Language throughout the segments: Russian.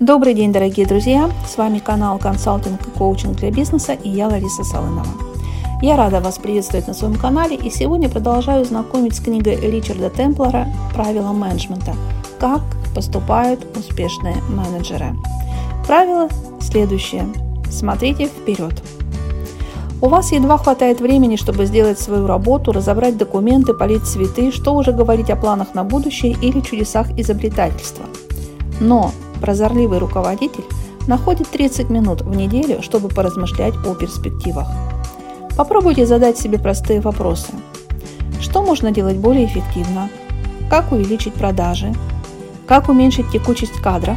Добрый день, дорогие друзья! С вами канал «Консалтинг и коучинг для бизнеса» и я, Лариса Салынова. Я рада вас приветствовать на своем канале и сегодня продолжаю знакомить с книгой Ричарда Темплера «Правила менеджмента. Как поступают успешные менеджеры». Правило следующее. Смотрите вперед. У вас едва хватает времени, чтобы сделать свою работу, разобрать документы, полить цветы, что уже говорить о планах на будущее или чудесах изобретательства. Но Прозорливый руководитель находит 30 минут в неделю, чтобы поразмышлять о перспективах. Попробуйте задать себе простые вопросы. Что можно делать более эффективно? Как увеличить продажи? Как уменьшить текучесть кадров?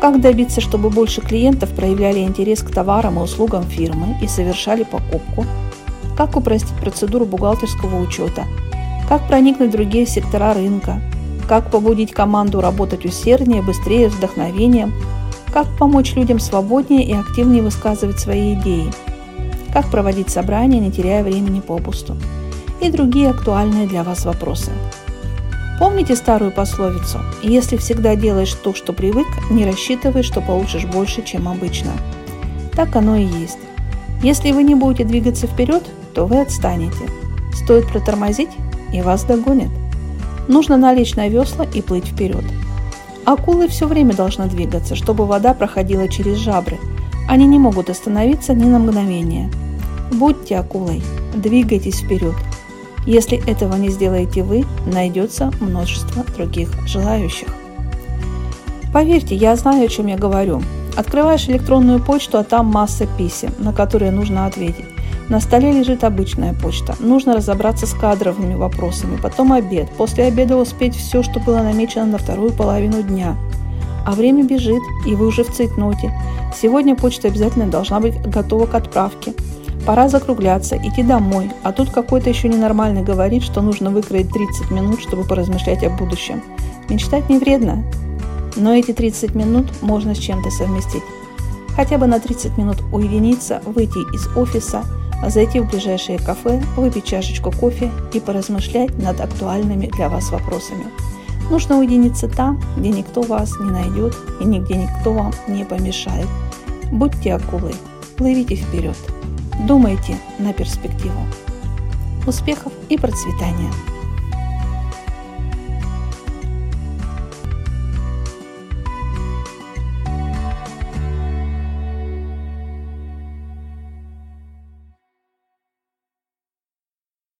Как добиться, чтобы больше клиентов проявляли интерес к товарам и услугам фирмы и совершали покупку? Как упростить процедуру бухгалтерского учета? Как проникнуть в другие сектора рынка? Как побудить команду работать усерднее, быстрее, с вдохновением, как помочь людям свободнее и активнее высказывать свои идеи, как проводить собрания, не теряя времени попусту, и другие актуальные для вас вопросы. Помните старую пословицу «Если всегда делаешь то, что привык, не рассчитывай, что получишь больше, чем обычно». Так оно и есть. Если вы не будете двигаться вперед, то вы отстанете. Стоит протормозить, и вас догонят. Нужно налечь на весла и плыть вперед. Акулы все время должны двигаться, чтобы вода проходила через жабры. Они не могут остановиться ни на мгновение. Будьте акулой, двигайтесь вперед. Если этого не сделаете вы, найдется множество других желающих. Поверьте, я знаю, о чем я говорю. Открываешь электронную почту, а там масса писем, на которые нужно ответить. На столе лежит обычная почта. Нужно разобраться с кадровыми вопросами. Потом обед. После обеда успеть все, что было намечено на вторую половину дня. А время бежит, и вы уже в цейтноте. Сегодня почта обязательно должна быть готова к отправке. Пора закругляться, идти домой, а тут какой-то еще ненормальный говорит, что нужно выкроить 30 минут, чтобы поразмышлять о будущем. Мечтать не вредно, но эти 30 минут можно с чем-то совместить. Хотя бы на 30 минут уединиться, выйти из офиса – зайти в ближайшее кафе, выпить чашечку кофе и поразмышлять над актуальными для вас вопросами. Нужно уединиться там, где никто вас не найдет и нигде никто вам не помешает. Будьте акулой, плывите вперед, думайте на перспективу. Успехов и процветания!